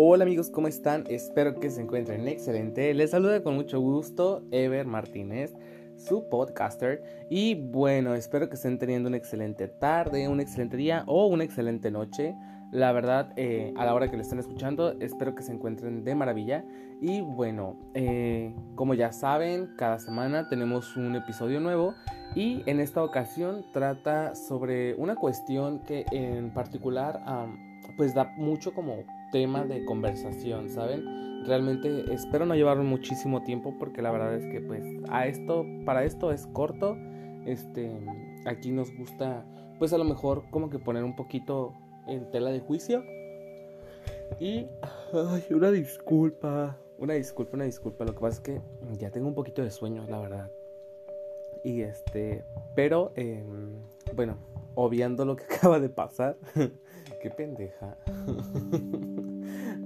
Hola amigos, ¿cómo están? Espero que se encuentren excelente. Les saluda con mucho gusto Ever Martínez, su podcaster. Y bueno, espero que estén teniendo una excelente tarde, un excelente día o una excelente noche. La verdad, eh, a la hora que lo estén escuchando, espero que se encuentren de maravilla. Y bueno, eh, como ya saben, cada semana tenemos un episodio nuevo. Y en esta ocasión trata sobre una cuestión que en particular pues da mucho como tema de conversación, ¿saben? Realmente espero no llevar muchísimo tiempo porque la verdad es que pues a esto, para esto es corto. Este, aquí nos gusta pues a lo mejor como que poner un poquito en tela de juicio. Y ay, una disculpa, una disculpa, una disculpa. Lo que pasa es que ya tengo un poquito de sueño, la verdad. Y este, pero em, bueno, obviando lo que acaba de pasar. Qué pendeja.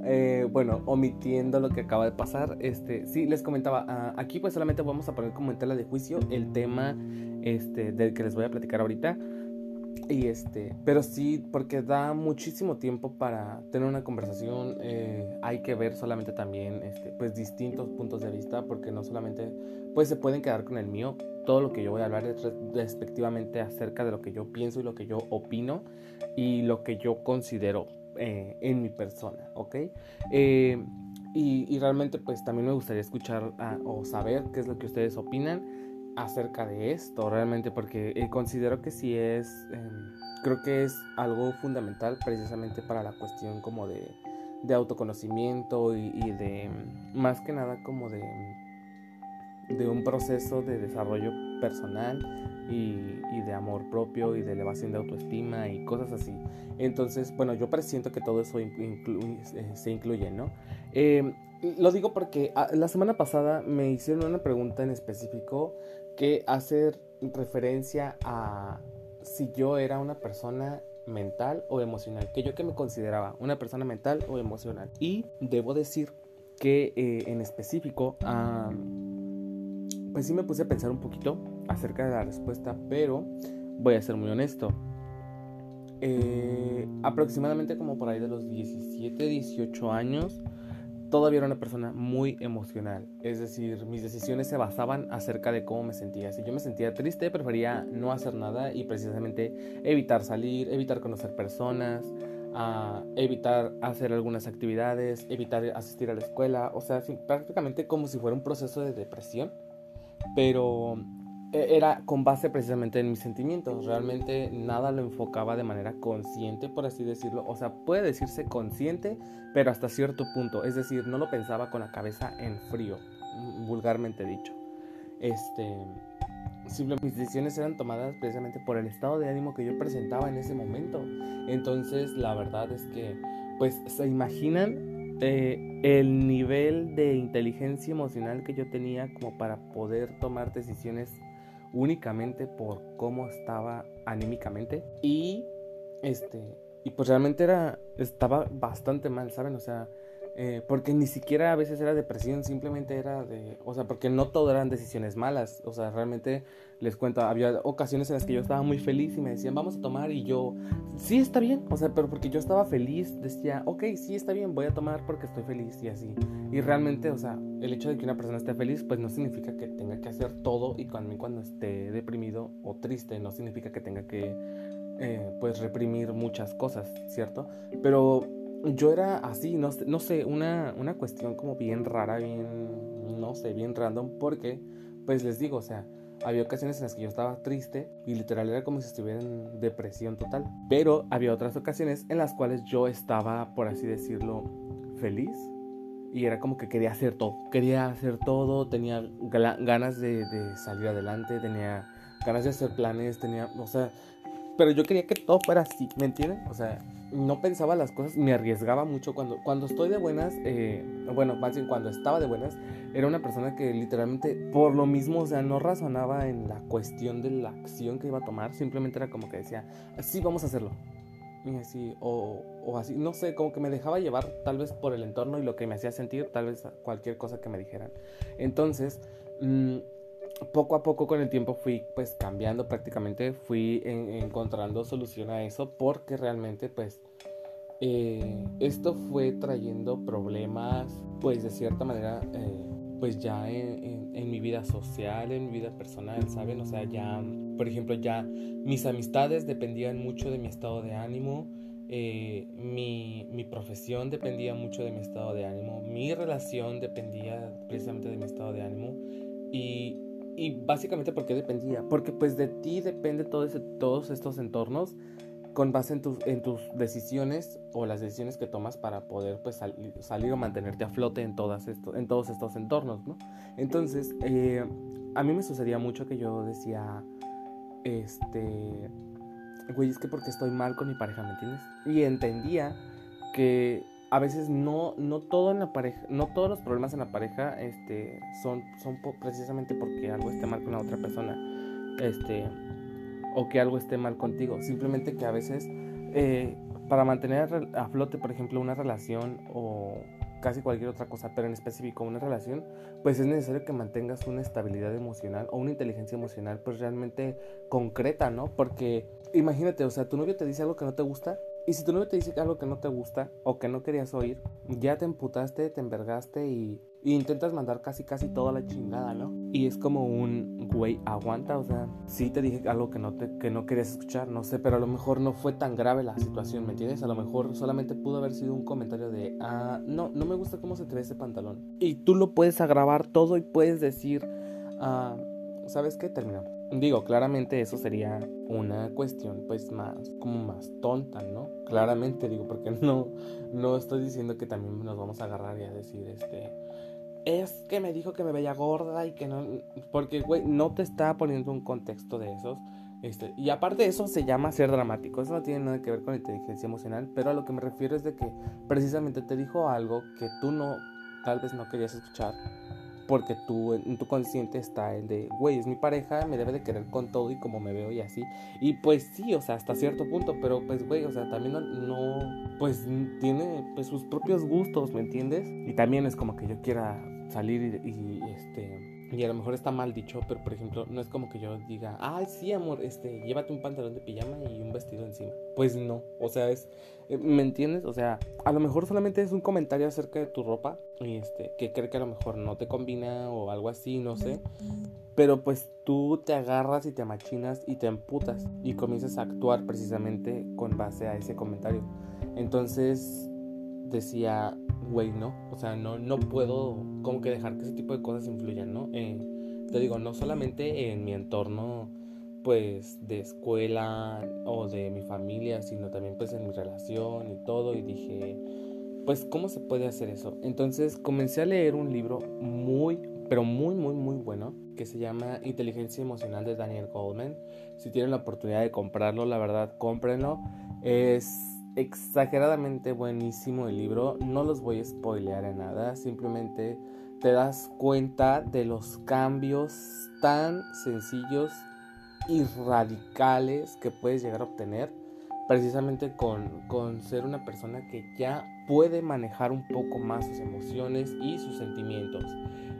Eh, bueno, omitiendo lo que acaba de pasar, este, sí, les comentaba, ah, aquí pues solamente vamos a poner como en tela de juicio el tema este, del que les voy a platicar ahorita. Y este, pero sí, porque da muchísimo tiempo para tener una conversación. Eh, hay que ver solamente también, este, pues distintos puntos de vista, porque no solamente, pues se pueden quedar con el mío. Todo lo que yo voy a hablar es respectivamente acerca de lo que yo pienso y lo que yo opino y lo que yo considero eh, en mi persona, ¿ok? Eh, y, realmente pues también me gustaría escuchar ah, o saber qué es lo que ustedes opinan acerca de esto, realmente porque eh, considero que sí es, em, creo que es algo fundamental precisamente para la cuestión como de, autoconocimiento y, y de más que nada como de de un proceso de desarrollo personal y, de amor propio y de elevación de autoestima y cosas así. Entonces, bueno, yo presiento que todo eso eh, se incluye, ¿no? Em, lo digo porque ah, la semana pasada me hicieron una pregunta en específico que hace referencia a si yo era una persona mental o emocional, que yo que me consideraba una persona mental o emocional. Y debo decir que eh, en específico pues sí me puse a pensar un poquito acerca de la respuesta, pero voy a ser muy honesto. Eh, aproximadamente como por ahí de los 17, 18 años, todavía era una persona muy emocional. Es decir, mis decisiones se basaban acerca de cómo me sentía. Si yo me sentía triste, prefería no hacer nada y precisamente evitar salir, evitar conocer personas, evitar hacer algunas actividades, evitar asistir a la escuela. O sea, prácticamente como si fuera un proceso de depresión pero era con base precisamente en mis sentimientos. Realmente nada lo enfocaba de manera consciente, por así decirlo. O sea, puede decirse consciente, pero hasta cierto punto. Es decir, no lo pensaba con la cabeza en frío, vulgarmente dicho. Este, simplemente mis decisiones eran tomadas precisamente por el estado de ánimo que yo presentaba en ese momento. Entonces, la verdad es que, pues, se imaginan eh, el nivel de inteligencia emocional que yo tenía como para poder tomar decisiones únicamente por cómo estaba anímicamente. Y este y pues realmente era estaba bastante mal saben o sea eh, porque ni siquiera a veces era depresión, simplemente era de, o sea, porque no todo eran decisiones malas, o sea, realmente les cuento, había ocasiones en las que yo estaba muy feliz y me decían, vamos a tomar y yo, sí está bien, o sea, pero porque yo estaba feliz, decía, ok, sí está bien, voy a tomar porque estoy feliz y así. Y realmente, o sea, el hecho de que una persona esté feliz, pues no significa que tenga que hacer todo y cuando, cuando esté deprimido o triste, no significa que tenga que, eh, pues, reprimir muchas cosas, ¿cierto? Pero yo era así, no, no sé, una, una cuestión como bien rara, bien, no sé, bien random, porque, pues les digo, o sea, había ocasiones en las que yo estaba triste y literal era como si estuviera en depresión total. Pero había otras ocasiones en las cuales yo estaba, por así decirlo, feliz. Y era como que quería hacer todo. Quería hacer todo, tenía ganas de, de salir adelante, tenía ganas de hacer planes, tenía, o sea, pero yo quería que todo fuera así, ¿me entienden? O sea, no pensaba las cosas, me arriesgaba mucho cuando, cuando estoy de buenas, eh, bueno, más bien cuando estaba de buenas, era una persona que literalmente por lo mismo, o sea, no razonaba en la cuestión de la acción que iba a tomar, simplemente era como que decía, sí, vamos a hacerlo. Y así, o, o así, no sé, como que me dejaba llevar tal vez por el entorno y lo que me hacía sentir, tal vez cualquier cosa que me dijeran. Entonces, mmm, poco a poco con el tiempo fui pues cambiando prácticamente, fui encontrando solución a eso porque realmente pues eh, esto fue trayendo problemas, pues de cierta manera, eh, pues ya en, en, mi vida social, en mi vida personal, ¿saben? O sea, ya, por ejemplo, ya mis amistades dependían mucho de mi estado de ánimo, eh, mi, mi, profesión dependía mucho de mi estado de ánimo, mi relación dependía precisamente de mi estado de ánimo y, y básicamente ¿por qué dependía? Porque pues de ti depende todos estos entornos con base en tus, en tus decisiones o las decisiones que tomas para poder pues, salir o mantenerte a flote en, todas esto, en todos estos entornos, ¿no? Entonces, eh, a mí me sucedía mucho que yo decía, este, güey, es que porque estoy mal con mi pareja, ¿me entiendes? Y entendía que a veces no, no todo en la pareja, no todos los problemas en la pareja, este, son, son precisamente porque algo esté mal con la otra persona, este, o que algo esté mal contigo. Simplemente que a veces eh, para mantener a flote, por ejemplo, una relación o casi cualquier otra cosa, pero en específico una relación, pues es necesario que mantengas una estabilidad emocional o una inteligencia emocional pues realmente concreta, ¿no? Porque imagínate, o sea, tu novio te dice algo que no te gusta y si tu novio te dice algo que no te gusta o que no querías oír, ya te emputaste, te envergaste y, intentas mandar casi casi toda la chingada, ¿no? Y es como un güey, aguanta, o sea, sí te dije algo que no, te, que no querías escuchar, no sé, pero a lo mejor no fue tan grave la situación, ¿me entiendes? A lo mejor solamente pudo haber sido un comentario de, ah, no, no me gusta cómo se te ve ese pantalón. Y tú lo puedes agravar todo y puedes decir, ah, ¿sabes qué? Terminamos. Digo, claramente eso sería una cuestión pues más como más tonta, ¿no? Claramente digo, porque no no estoy diciendo que también nos vamos a agarrar y a decir este es que me dijo que me veía gorda y que no porque güey no te está poniendo un contexto de esos este, y aparte eso se llama ser dramático. Eso no tiene nada que ver con inteligencia emocional, pero a lo que me refiero es de que precisamente te dijo algo que tú no tal vez no querías escuchar porque tú, en tu consciente está el de, güey, es mi pareja, me debe de querer con todo y como me veo y así. Y pues sí, o sea, hasta cierto punto, pero pues, güey, o sea, también no, pues tiene pues sus propios gustos, ¿me entiendes? Y también es como que yo quiera salir y, y este y a lo mejor está mal dicho, pero por ejemplo, no es como que yo diga, ay, sí, amor, este, llévate un pantalón de pijama y un vestido encima. Pues no, o sea, es, eh, ¿me entiendes? O sea, a lo mejor solamente es un comentario acerca de tu ropa y este, que cree que a lo mejor no te combina o algo así, no sé. Pero pues tú te agarras y te machinas y te emputas y comienzas a actuar precisamente con base a ese comentario. Entonces decía, güey, no, o sea, no, no puedo como que dejar que ese tipo de cosas influyan, ¿no? Eh, te digo, no solamente en mi entorno, pues, de escuela o de mi familia, sino también, pues, en mi relación y todo, y dije, pues, ¿cómo se puede hacer eso? Entonces comencé a leer un libro muy, pero muy, muy, muy bueno, que se llama Inteligencia Emocional de Daniel Goldman. Si tienen la oportunidad de comprarlo, la verdad, cómprenlo. Es exageradamente buenísimo el libro. No los voy a spoilear en nada. Simplemente te das cuenta de los cambios tan sencillos y radicales que puedes llegar a obtener precisamente con, con, ser una persona que ya puede manejar un poco más sus emociones y sus sentimientos.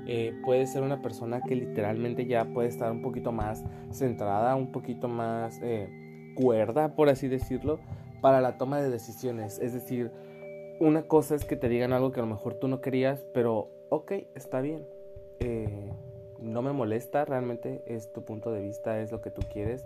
Eh, puede ser una persona que literalmente ya puede estar un poquito más centrada, un poquito más eh, cuerda, por así decirlo, para la toma de decisiones. Es decir, una cosa es que te digan algo que a lo mejor tú no querías, pero ok, está bien. Eh, no me molesta, realmente es tu punto de vista, es lo que tú quieres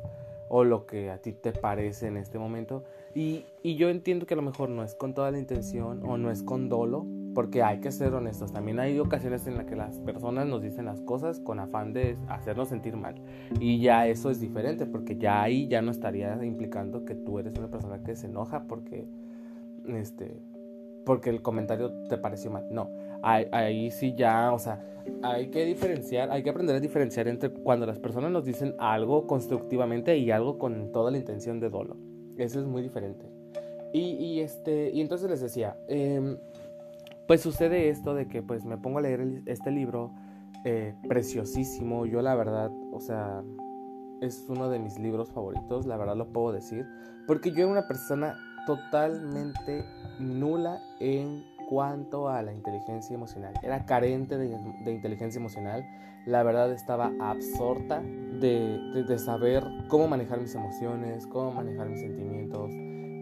o lo que a ti te parece en este momento. Y, y, yo entiendo que a lo mejor no es con toda la intención o no es con dolo, porque hay que ser honestos. También hay ocasiones en las que las personas nos dicen las cosas con afán de hacernos sentir mal. Y ya eso es diferente, porque ya ahí ya no estaría implicando que tú eres una persona que se enoja porque, este, porque el comentario te pareció mal. No, ahí, ahí sí ya, o sea, hay que diferenciar, hay que aprender a diferenciar entre cuando las personas nos dicen algo constructivamente y algo con toda la intención de dolo. Eso es muy diferente. Y, y este, y entonces les decía, eh, pues sucede esto de que pues me pongo a leer este libro eh, preciosísimo. Yo la verdad, o sea, es uno de mis libros favoritos, la verdad lo puedo decir. Porque yo era una persona totalmente nula en cuanto a la inteligencia emocional. Era carente de, inteligencia emocional. La verdad estaba absorta de, de, saber cómo manejar mis emociones, cómo manejar mis sentimientos.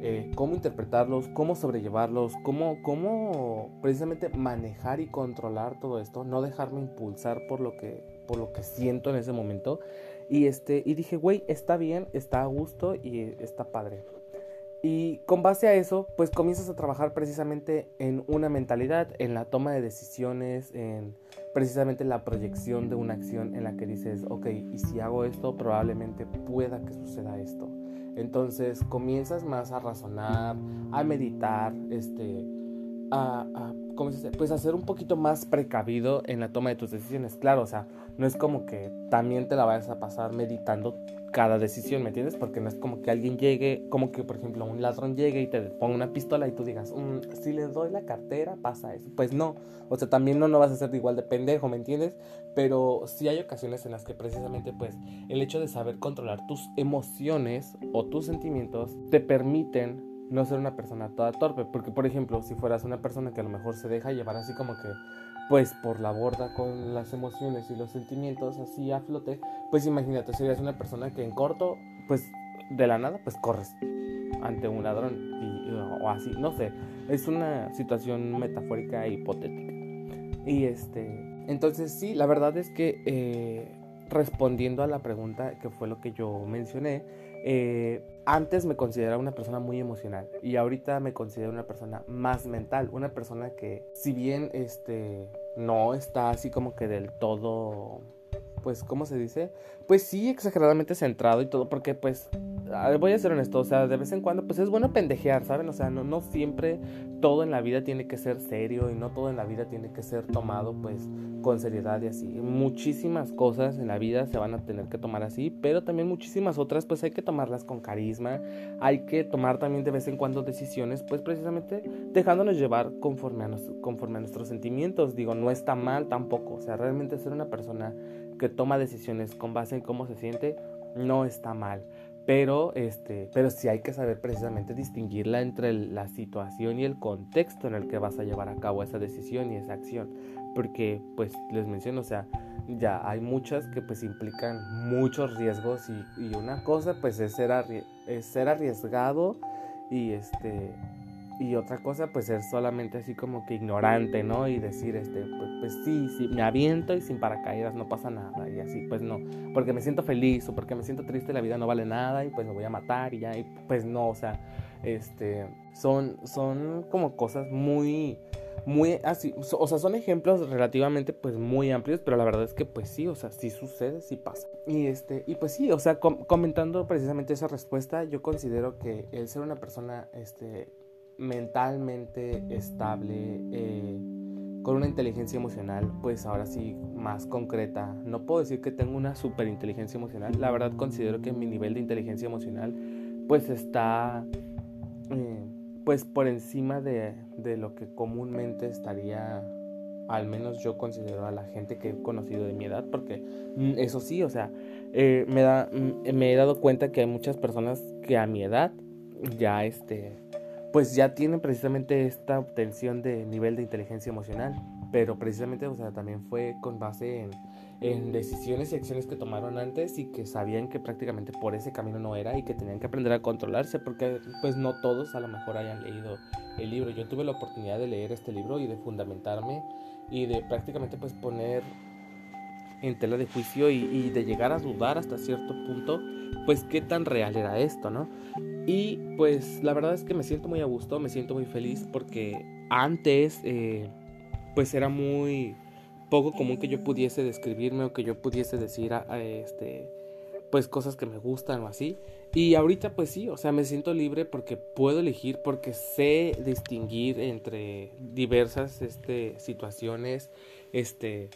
Eh, cómo interpretarlos, cómo sobrellevarlos, cómo, cómo precisamente manejar y controlar todo esto, no dejarme impulsar por lo que, por lo que siento en ese momento. Y, este, y dije, güey, está bien, está a gusto y está padre. Y con base a eso, pues comienzas a trabajar precisamente en una mentalidad, en la toma de decisiones, en precisamente la proyección de una acción en la que dices, ok, y si hago esto, probablemente pueda que suceda esto. Entonces comienzas más a razonar, a meditar, este, a, a ¿cómo se dice? Pues a ser un poquito más precavido en la toma de tus decisiones. Claro, o sea, no es como que también te la vayas a pasar meditando cada decisión, ¿me entiendes? Porque no es como que alguien llegue, como que por ejemplo un ladrón llegue y te ponga una pistola y tú digas, mm, si le doy la cartera pasa eso. Pues no, o sea, también no, no vas a ser igual de pendejo, ¿me entiendes? Pero sí hay ocasiones en las que precisamente pues el hecho de saber controlar tus emociones o tus sentimientos te permiten no ser una persona toda torpe. Porque, por ejemplo, si fueras una persona que a lo mejor se deja llevar así como que pues por la borda con las emociones y los sentimientos así a flote, pues imagínate, serías una persona que en corto, pues de la nada, pues corres ante un ladrón o así, no sé, es una situación metafórica e hipotética. Y este, entonces sí, la verdad es que eh, respondiendo a la pregunta que fue lo que yo mencioné, eh, antes me consideraba una persona muy emocional y ahorita me considero una persona más mental, una persona que si bien este no está así como que del todo pues, ¿cómo se dice? Pues sí, exageradamente centrado y todo, porque pues, voy a ser honesto, o sea, de vez en cuando, pues es bueno pendejear, ¿saben? O sea, no, no siempre todo en la vida tiene que ser serio y no todo en la vida tiene que ser tomado, pues, con seriedad y así. Muchísimas cosas en la vida se van a tener que tomar así, pero también muchísimas otras, pues hay que tomarlas con carisma, hay que tomar también de vez en cuando decisiones, pues precisamente dejándonos llevar conforme a, conforme a nuestros sentimientos. Digo, no está mal tampoco, o sea, realmente ser una persona que toma decisiones con base en cómo se siente, no está mal. Pero, este, pero sí hay que saber precisamente distinguirla entre la situación y el contexto en el que vas a llevar a cabo esa decisión y esa acción. Porque, pues, les menciono, o sea, ya hay muchas que pues implican muchos riesgos y, y una cosa pues es ser, es ser arriesgado y este y otra cosa pues ser solamente así como que ignorante, ¿no? Y decir, este, pues, pues, sí, sí, me aviento y sin paracaídas no pasa nada y así, pues no, porque me siento feliz o porque me siento triste la vida no vale nada y pues me voy a matar y ya, y pues no, o sea, este, son, son como cosas muy, muy así, o sea, son ejemplos relativamente pues muy amplios, pero la verdad es que pues sí, o sea, sí sucede, sí pasa. Y este, y pues sí, o sea, comentando precisamente esa respuesta, yo considero que el ser una persona, este, mentalmente estable, eh, con una inteligencia emocional, pues ahora sí más concreta. No puedo decir que tengo una super inteligencia emocional, la verdad considero que mi nivel de inteligencia emocional pues está eh, pues por encima de, de lo que comúnmente estaría al menos yo considero a la gente que he conocido de mi edad, porque mm, eso sí, o sea, eh, me, da, mm, me he dado cuenta que hay muchas personas que a mi edad ya este pues ya tienen precisamente esta obtención de nivel de inteligencia emocional, pero precisamente, o sea, también fue con base en, en, decisiones y acciones que tomaron antes y que sabían que prácticamente por ese camino no era y que tenían que aprender a controlarse porque pues no todos a lo mejor hayan leído el libro. Yo tuve la oportunidad de leer este libro y de fundamentarme y de prácticamente pues poner en tela de juicio y, y de llegar a dudar hasta cierto punto pues qué tan real era esto, ¿no? Y pues la verdad es que me siento muy a gusto, me siento muy feliz porque antes eh, pues era muy poco común que yo pudiese describirme o que yo pudiese decir a, este pues cosas que me gustan o así. Y ahorita pues sí, o sea, me siento libre porque puedo elegir, porque sé distinguir entre diversas este, situaciones, este,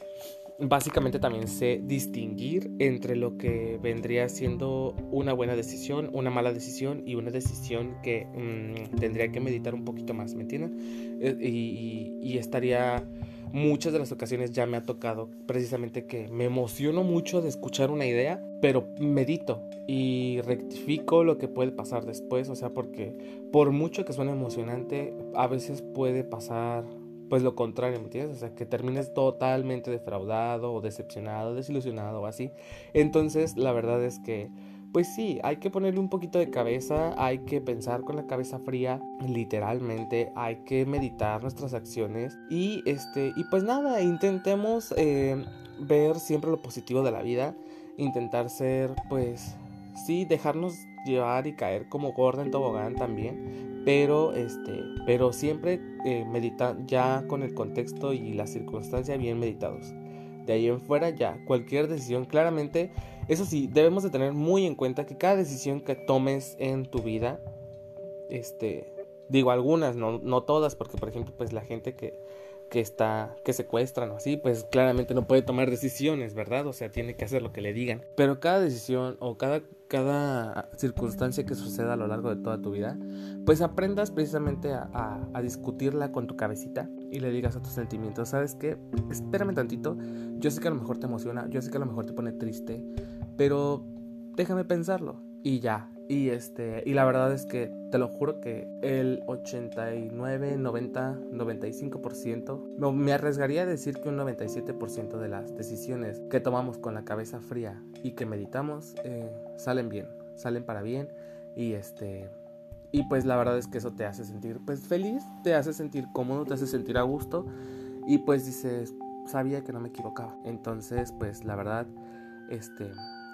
básicamente también sé distinguir entre lo que vendría siendo una buena decisión, una mala decisión y una decisión que mm, tendría que meditar un poquito más, ¿me entienden? Eh, y, estaría, muchas de las ocasiones ya me ha tocado precisamente que me emociono mucho de escuchar una idea, pero medito y rectifico lo que puede pasar después, o sea, porque por mucho que suene emocionante, a veces puede pasar pues lo contrario, ¿me entiendes? O sea, que termines totalmente defraudado o decepcionado, desilusionado o así. Entonces, la verdad es que pues sí, hay que ponerle un poquito de cabeza, hay que pensar con la cabeza fría, literalmente, hay que meditar nuestras acciones y este, y pues nada, intentemos eh, ver siempre lo positivo de la vida, intentar ser, pues, sí, dejarnos llevar y caer como gorda en tobogán también, pero este, pero siempre eh, ya con el contexto y la circunstancia bien meditados. De ahí en fuera ya, cualquier decisión, claramente, eso sí, debemos de tener muy en cuenta que cada decisión que tomes en tu vida, este, digo algunas, no, no todas, porque por ejemplo, pues la gente que, que está, que secuestran o así, pues claramente no puede tomar decisiones, ¿verdad? O sea, tiene que hacer lo que le digan. Pero cada decisión o cada, cada circunstancia que suceda a lo largo de toda tu vida, pues aprendas precisamente a, discutirla con tu cabecita y le digas a tus sentimientos, ¿sabes qué? Espérame tantito, yo sé que a lo mejor te emociona, yo sé que a lo mejor te pone triste, pero déjame pensarlo y ya. Y este, y la verdad es que te lo juro que el 89, 90, 95%, me arriesgaría a decir que un 97% de las decisiones que tomamos con la cabeza fría y que meditamos eh, salen bien, salen para bien y este y pues la verdad es que eso te hace sentir pues feliz, te hace sentir cómodo, te hace sentir a gusto y pues dices, sabía que no me equivocaba. Entonces, pues la verdad este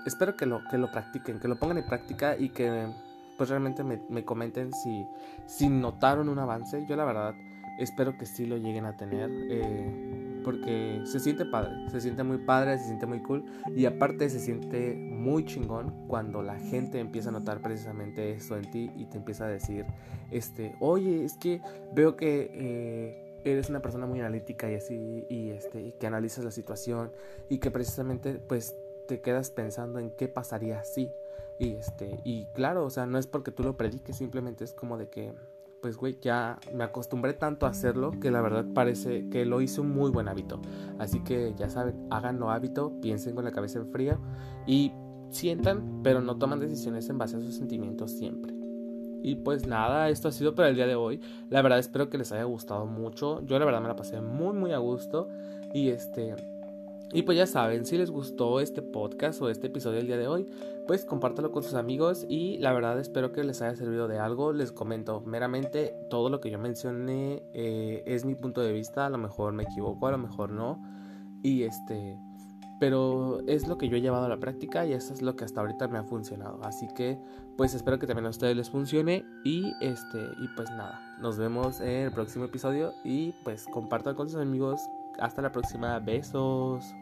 espero que lo, que lo practiquen, que lo pongan en práctica y que pues realmente me, me, comenten si, si notaron un avance. Yo la verdad espero que sí lo lleguen a tener. Eh, porque se siente padre, se siente muy padre, se siente muy cool y aparte se siente muy chingón cuando la gente empieza a notar precisamente eso en ti y te empieza a decir, este, oye, es que veo que eh, eres una persona muy analítica y así y este y que analizas la situación y que precisamente pues te quedas pensando en qué pasaría si. Y este, y claro, o sea, no es porque tú lo prediques, simplemente es como de que, pues güey, ya me acostumbré tanto a hacerlo que la verdad parece que lo hice un muy buen hábito. Así que ya saben, háganlo hábito, piensen con la cabeza en fría y sientan, pero no toman decisiones en base a sus sentimientos siempre. Y pues nada, esto ha sido para el día de hoy. La verdad espero que les haya gustado mucho. Yo la verdad me la pasé muy muy a gusto. Y este, y pues ya saben, si les gustó este podcast o este episodio del día de hoy, pues compártelo con sus amigos y la verdad espero que les haya servido de algo. Les comento meramente todo lo que yo mencioné eh, es mi punto de vista, a lo mejor me equivoco, a lo mejor no. Y este, pero es lo que yo he llevado a la práctica y eso es lo que hasta ahorita me ha funcionado. Así que pues espero que también a ustedes les funcione y este y pues nada, nos vemos en el próximo episodio y pues compartan con sus amigos. Hasta la próxima, besos.